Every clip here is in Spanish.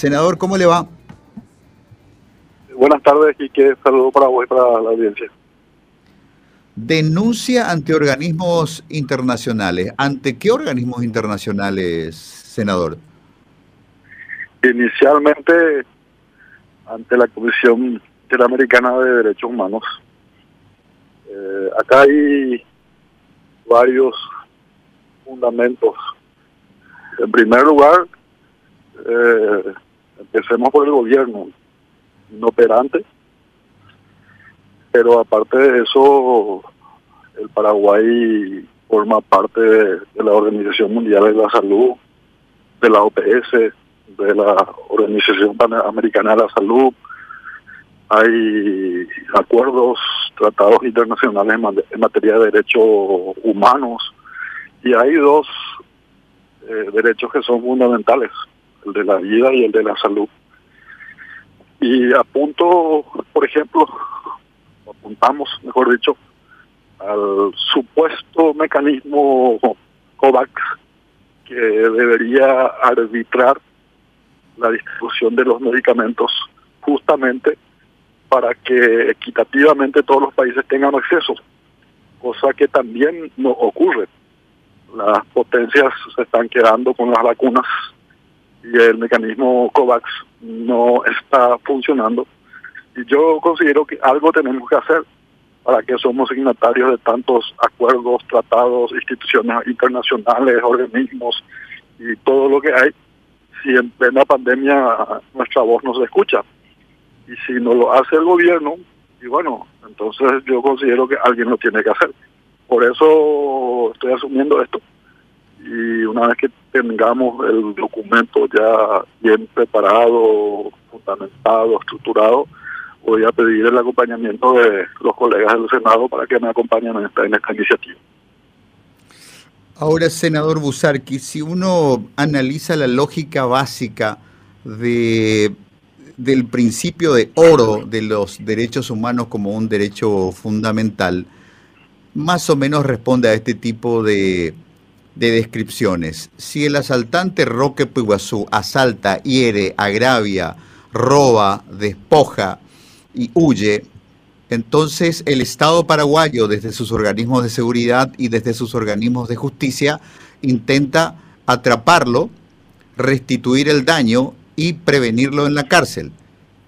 Senador, ¿cómo le va? Buenas tardes y que saludo para vos y para la audiencia. Denuncia ante organismos internacionales. ¿Ante qué organismos internacionales, senador? Inicialmente ante la Comisión Interamericana de Derechos Humanos. Eh, acá hay varios fundamentos. En primer lugar, eh, empecemos por el gobierno inoperante, pero aparte de eso, el Paraguay forma parte de, la Organización Mundial de la Salud, de la OPS, de la Organización Panamericana de la Salud. Hay acuerdos, tratados internacionales en, materia de derechos humanos y hay dos eh, derechos que son fundamentales, el de la vida y el de la salud. Y apunto, por ejemplo, apuntamos, mejor dicho, al supuesto mecanismo COVAX que debería arbitrar la distribución de los medicamentos justamente para que equitativamente todos los países tengan acceso, cosa que también no ocurre. Las potencias se están quedando con las vacunas y el mecanismo COVAX no está funcionando. Y yo considero que algo tenemos que hacer para que somos signatarios de tantos acuerdos, tratados, instituciones internacionales, organismos y todo lo que hay, si en plena pandemia nuestra voz no se escucha. Y si no lo hace el gobierno, y bueno, entonces yo considero que alguien lo tiene que hacer. Por eso estoy asumiendo esto y una vez que tengamos el documento ya bien preparado, fundamentado, estructurado, voy a pedir el acompañamiento de los colegas del Senado para que me acompañen en esta, en esta iniciativa. Ahora, senador Busarqui, si uno analiza la lógica básica de, del principio de oro de los derechos humanos como un derecho fundamental, más o menos responde a este tipo de, de descripciones. Si el asaltante Roque Puiguazú asalta, hiere, agravia, roba, despoja y huye, entonces el Estado paraguayo, desde sus organismos de seguridad y desde sus organismos de justicia, intenta atraparlo, restituir el daño y prevenirlo en la cárcel.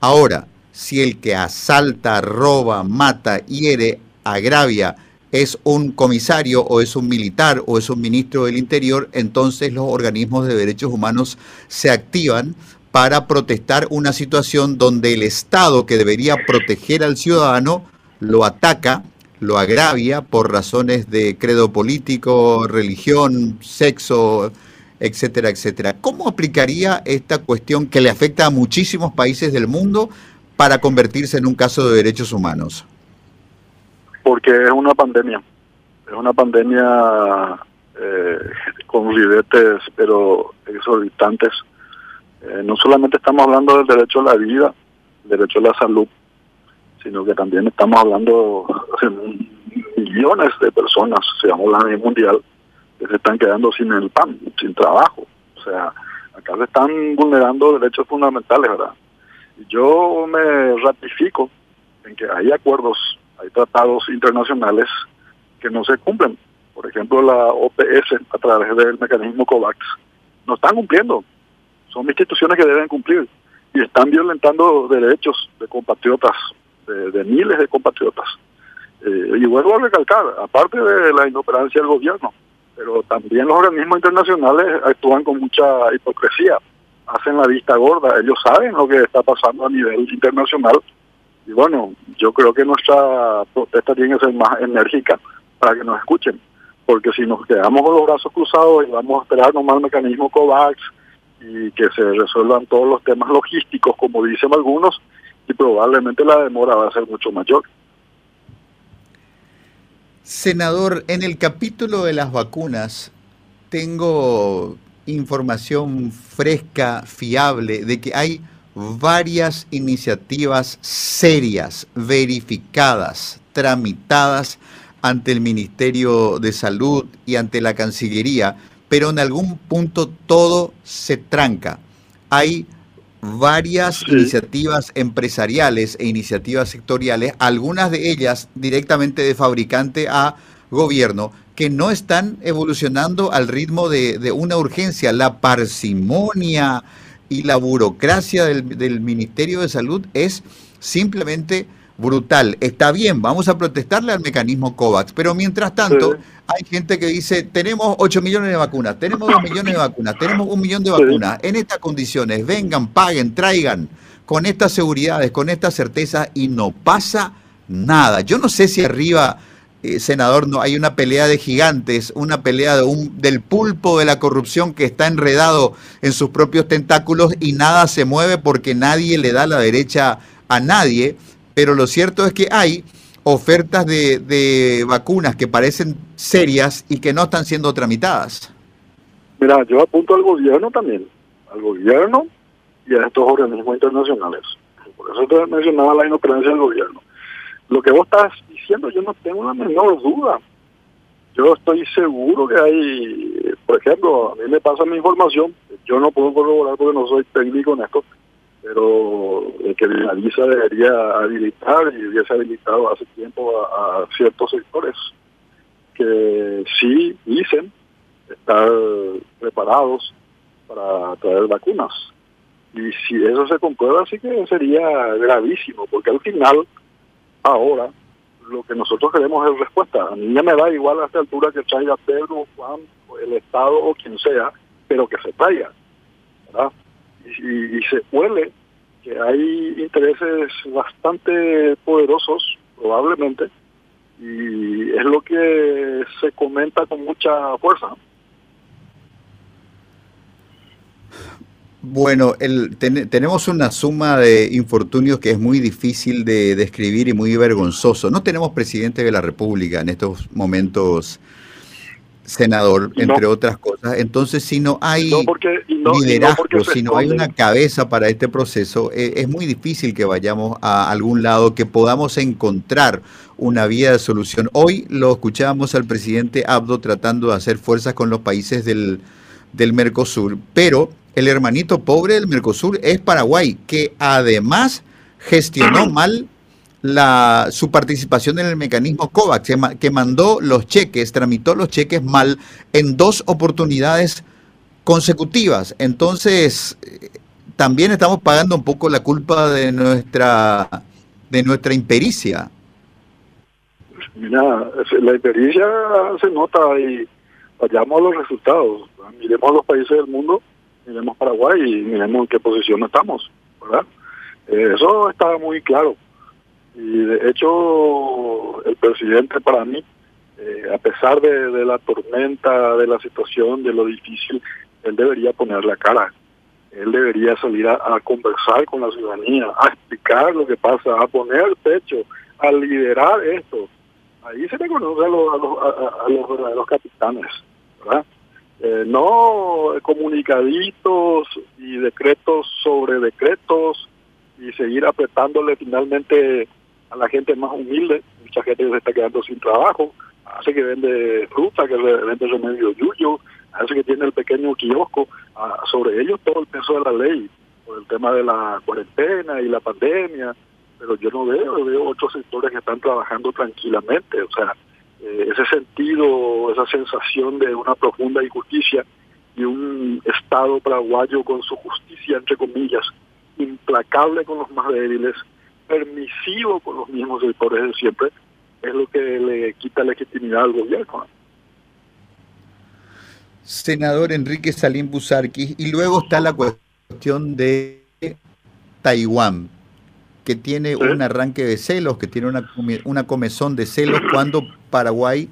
Ahora, si el que asalta, roba, mata, hiere, agravia, es un comisario o es un militar o es un ministro del Interior, entonces los organismos de derechos humanos se activan para protestar una situación donde el Estado que debería proteger al ciudadano lo ataca, lo agravia por razones de credo político, religión, sexo, etcétera, etcétera. ¿Cómo aplicaría esta cuestión que le afecta a muchísimos países del mundo para convertirse en un caso de derechos humanos? Porque es una pandemia, es una pandemia eh, con ribetes pero exorbitantes. Eh, no solamente estamos hablando del derecho a la vida, derecho a la salud, sino que también estamos hablando de millones de personas, digamos a nivel mundial, que se están quedando sin el pan, sin trabajo. O sea, acá se están vulnerando derechos fundamentales, ¿verdad? Yo me ratifico en que hay acuerdos hay tratados internacionales que no se cumplen. Por ejemplo, la OPS a través del mecanismo COVAX no están cumpliendo. Son instituciones que deben cumplir y están violentando derechos de compatriotas, de, miles de compatriotas. Eh, y vuelvo a recalcar, aparte de la inoperancia del gobierno, pero también los organismos internacionales actúan con mucha hipocresía, hacen la vista gorda, ellos saben lo que está pasando a nivel internacional y bueno, yo creo que nuestra protesta tiene que ser más enérgica para que nos escuchen, porque si nos quedamos con los brazos cruzados y vamos a esperar nomás el mecanismo COVAX y que se resuelvan todos los temas logísticos, como dicen algunos, y probablemente la demora va a ser mucho mayor. Senador, en el capítulo de las vacunas tengo información fresca, fiable, de que hay varias iniciativas serias, verificadas, tramitadas ante el Ministerio de Salud y ante la Cancillería, pero en algún punto todo se tranca. Hay varias iniciativas empresariales e iniciativas sectoriales, algunas de ellas directamente de fabricante a gobierno, que no están evolucionando al ritmo de, una urgencia. La parsimonia y la burocracia del, Ministerio de Salud es simplemente brutal. Está bien, vamos a protestarle al mecanismo COVAX, pero mientras tanto hay gente que dice, tenemos 8 millones de vacunas, tenemos 2 millones de vacunas, tenemos un millón de vacunas, en estas condiciones, vengan, paguen, traigan, con estas seguridades, con estas certezas, y no pasa nada. Yo no sé si arriba eh, senador, no hay una pelea de gigantes, una pelea de un, del pulpo de la corrupción que está enredado en sus propios tentáculos y nada se mueve porque nadie le da la derecha a nadie. Pero lo cierto es que hay ofertas de, de vacunas que parecen serias y que no están siendo tramitadas. Mira, yo apunto al gobierno también, al gobierno y a estos organismos internacionales. Por eso te mencionaba la inoperencia del gobierno. Lo que vos estás yo no tengo la menor duda. Yo estoy seguro que hay, por ejemplo, a mí me pasa mi información, yo no puedo corroborar porque no soy técnico en esto, pero el que visa debería habilitar y hubiese habilitado hace tiempo a, ciertos sectores que sí dicen estar preparados para traer vacunas. Y si eso se comprueba, sí que sería gravísimo, porque al final, ahora, lo que nosotros queremos es respuesta. A mí ya me da igual a esta altura que traiga Pedro, Juan, el Estado o quien sea, pero que se traiga. ¿verdad? Y, se huele que hay intereses bastante poderosos, probablemente, y es lo que se comenta con mucha fuerza. Bueno, el, tenemos una suma de infortunios que es muy difícil de describir y muy vergonzoso. No tenemos presidente de la República en estos momentos, senador, entre otras cosas. Entonces, si no hay liderazgo, si no hay una cabeza para este proceso, eh, es muy difícil que vayamos a algún lado, que podamos encontrar una vía de solución. Hoy lo escuchábamos al presidente Abdo tratando de hacer fuerzas con los países del, del Mercosur, pero el hermanito pobre del Mercosur es Paraguay, que además gestionó mal la, su participación en el mecanismo COVAX, que mandó los cheques, tramitó los cheques mal en dos oportunidades consecutivas. Entonces, eh, también estamos pagando un poco la culpa de nuestra, de nuestra impericia. Mira, la impericia se nota y vayamos a los resultados. Miremos a los países del mundo miremos Paraguay y miremos en qué posición estamos, ¿verdad? Eh, eso está muy claro. Y de hecho, el presidente para mí, eh, a pesar de, la tormenta, de la situación, de lo difícil, él debería poner la cara. Él debería salir a, conversar con la ciudadanía, a explicar lo que pasa, a poner pecho, a liderar esto. Ahí se reconoce a los, a los, a los capitanes, ¿verdad? Eh, no comunicaditos y decretos sobre decretos y seguir apretándole finalmente a la gente más humilde. Mucha gente se está quedando sin trabajo, hace que vende fruta, que vende remedio yuyo, hace que tiene el pequeño kiosco. Ah, sobre ellos todo el peso de la ley, por el tema de la cuarentena y la pandemia, pero yo no veo, veo otros sectores que están trabajando tranquilamente, o sea, eh, ese sentido, esa sensación de una profunda injusticia y un Estado paraguayo con su justicia, entre comillas, implacable con los más débiles, permisivo con los mismos sectores de siempre, es lo que le quita legitimidad al gobierno. Senador Enrique Salim Busarquis, y luego está la cuestión de Taiwán que tiene un arranque de celos, que tiene una, una comezón de celos cuando Paraguay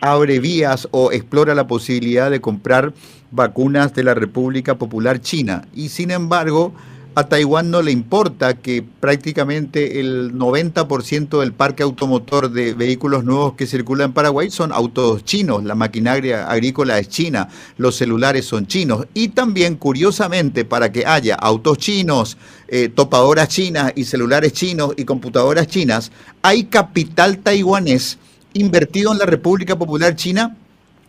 abre vías o explora la posibilidad de comprar vacunas de la República Popular China. Y sin embargo, a Taiwán no le importa que prácticamente el 90% del parque automotor de vehículos nuevos que circulan en Paraguay son autos chinos, la maquinaria agrícola es china, los celulares son chinos. Y también curiosamente para que haya autos chinos, eh, topadoras chinas y celulares chinos y computadoras chinas, hay capital taiwanés invertido en la República Popular China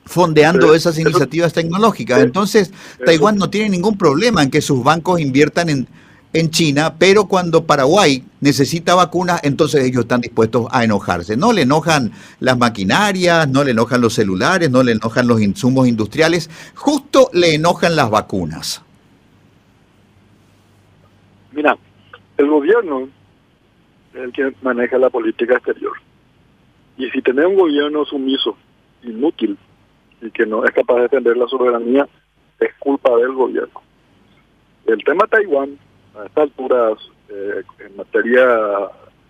fondeando esas iniciativas tecnológicas. Entonces, Taiwán no tiene ningún problema en que sus bancos inviertan en, en China, pero cuando Paraguay necesita vacunas, entonces ellos están dispuestos a enojarse. No le enojan las maquinarias, no le enojan los celulares, no le enojan los insumos industriales, justo le enojan las vacunas. Mira, el gobierno es el que maneja la política exterior. Y si tenemos un gobierno sumiso, inútil, y que no es capaz de defender la soberanía, es culpa del gobierno. El tema Taiwán, a estas alturas, eh, en materia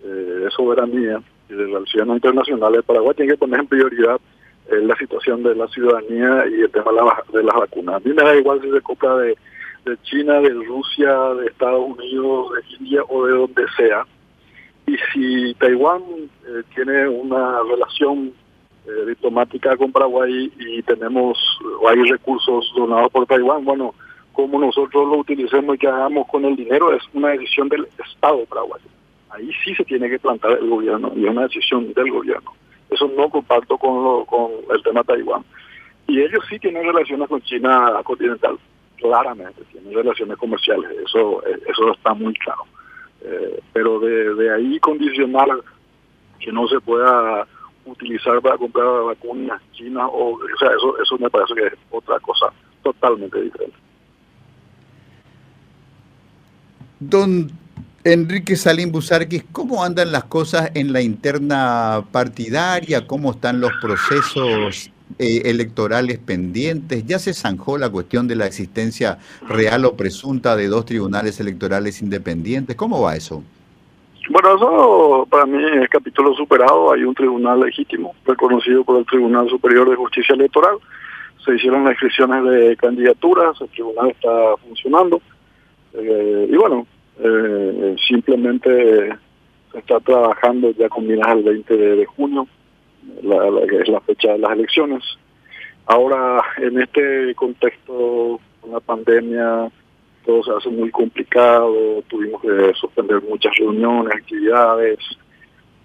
eh, de soberanía y de relaciones internacionales, Paraguay tiene que poner en prioridad eh, la situación de la ciudadanía y el tema de, las vacunas. A mí me da igual si se compra de, de China, de Rusia, de Estados Unidos, de India o de donde sea. Y si Taiwán tiene una relación diplomática con Paraguay y tenemos o hay recursos donados por Taiwán, bueno, como nosotros lo utilicemos y que hagamos con el dinero es una decisión del Estado paraguayo. Ahí sí se tiene que plantar el gobierno y es una decisión del gobierno. Eso no comparto con, lo, con el tema Taiwán. Y ellos sí tienen relaciones con China continental, claramente, tienen relaciones comerciales, eso eso está muy claro. Eh, pero de, de ahí condicionar que no se pueda utilizar para comprar vacunas chinas o, o sea eso eso me parece que es otra cosa totalmente diferente Don Enrique Salim Busarquis, ¿cómo andan las cosas en la interna partidaria? ¿Cómo están los procesos eh, electorales pendientes? ¿Ya se zanjó la cuestión de la existencia real o presunta de dos tribunales electorales independientes? ¿Cómo va eso? Bueno, eso para mí es capítulo superado. Hay un tribunal legítimo, reconocido por el Tribunal Superior de Justicia Electoral. Se hicieron las inscripciones de candidaturas, el tribunal está funcionando. Eh, y bueno, eh, simplemente se está trabajando ya con miras al 20 de, junio, la, que es la fecha de las elecciones. Ahora, en este contexto, con la pandemia, todo se hace muy complicado, tuvimos que suspender muchas reuniones, actividades,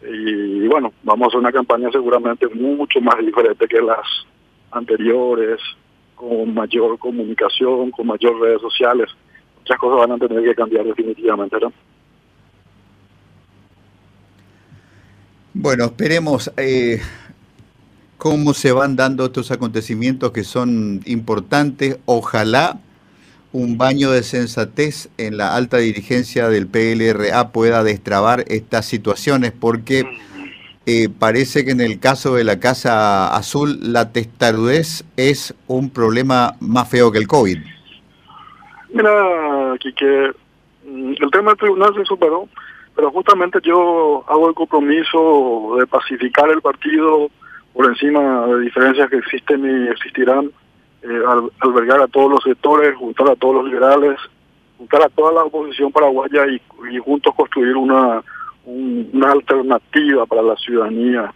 y bueno, vamos a hacer una campaña seguramente mucho más diferente que las anteriores, con mayor comunicación, con mayor redes sociales muchas cosas van a tener que cambiar definitivamente, ¿no? Bueno, esperemos eh, cómo se van dando estos acontecimientos que son importantes. Ojalá un baño de sensatez en la alta dirigencia del PLRA pueda destrabar estas situaciones, porque eh, parece que en el caso de la Casa Azul la testarudez es un problema más feo que el COVID. Mira, aquí que mm, el tema del tribunal se superó, pero justamente yo hago el compromiso de pacificar el partido por encima de diferencias que existen y existirán, eh, albergar a todos los sectores, juntar a todos los liberales, juntar a toda la oposición paraguaya y, juntos construir una, una alternativa para la ciudadanía.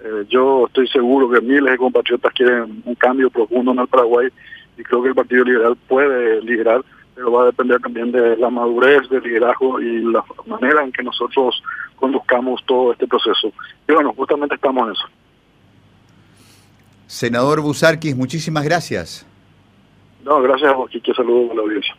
Eh, yo estoy seguro que miles de compatriotas quieren un cambio profundo en el Paraguay y creo que el Partido Liberal puede liderar pero va a depender también de la madurez del liderazgo y la manera en que nosotros conduzcamos todo este proceso. Y bueno, justamente estamos en eso. Senador Busarquis, muchísimas gracias. No, gracias a vos, Saludos a la audiencia.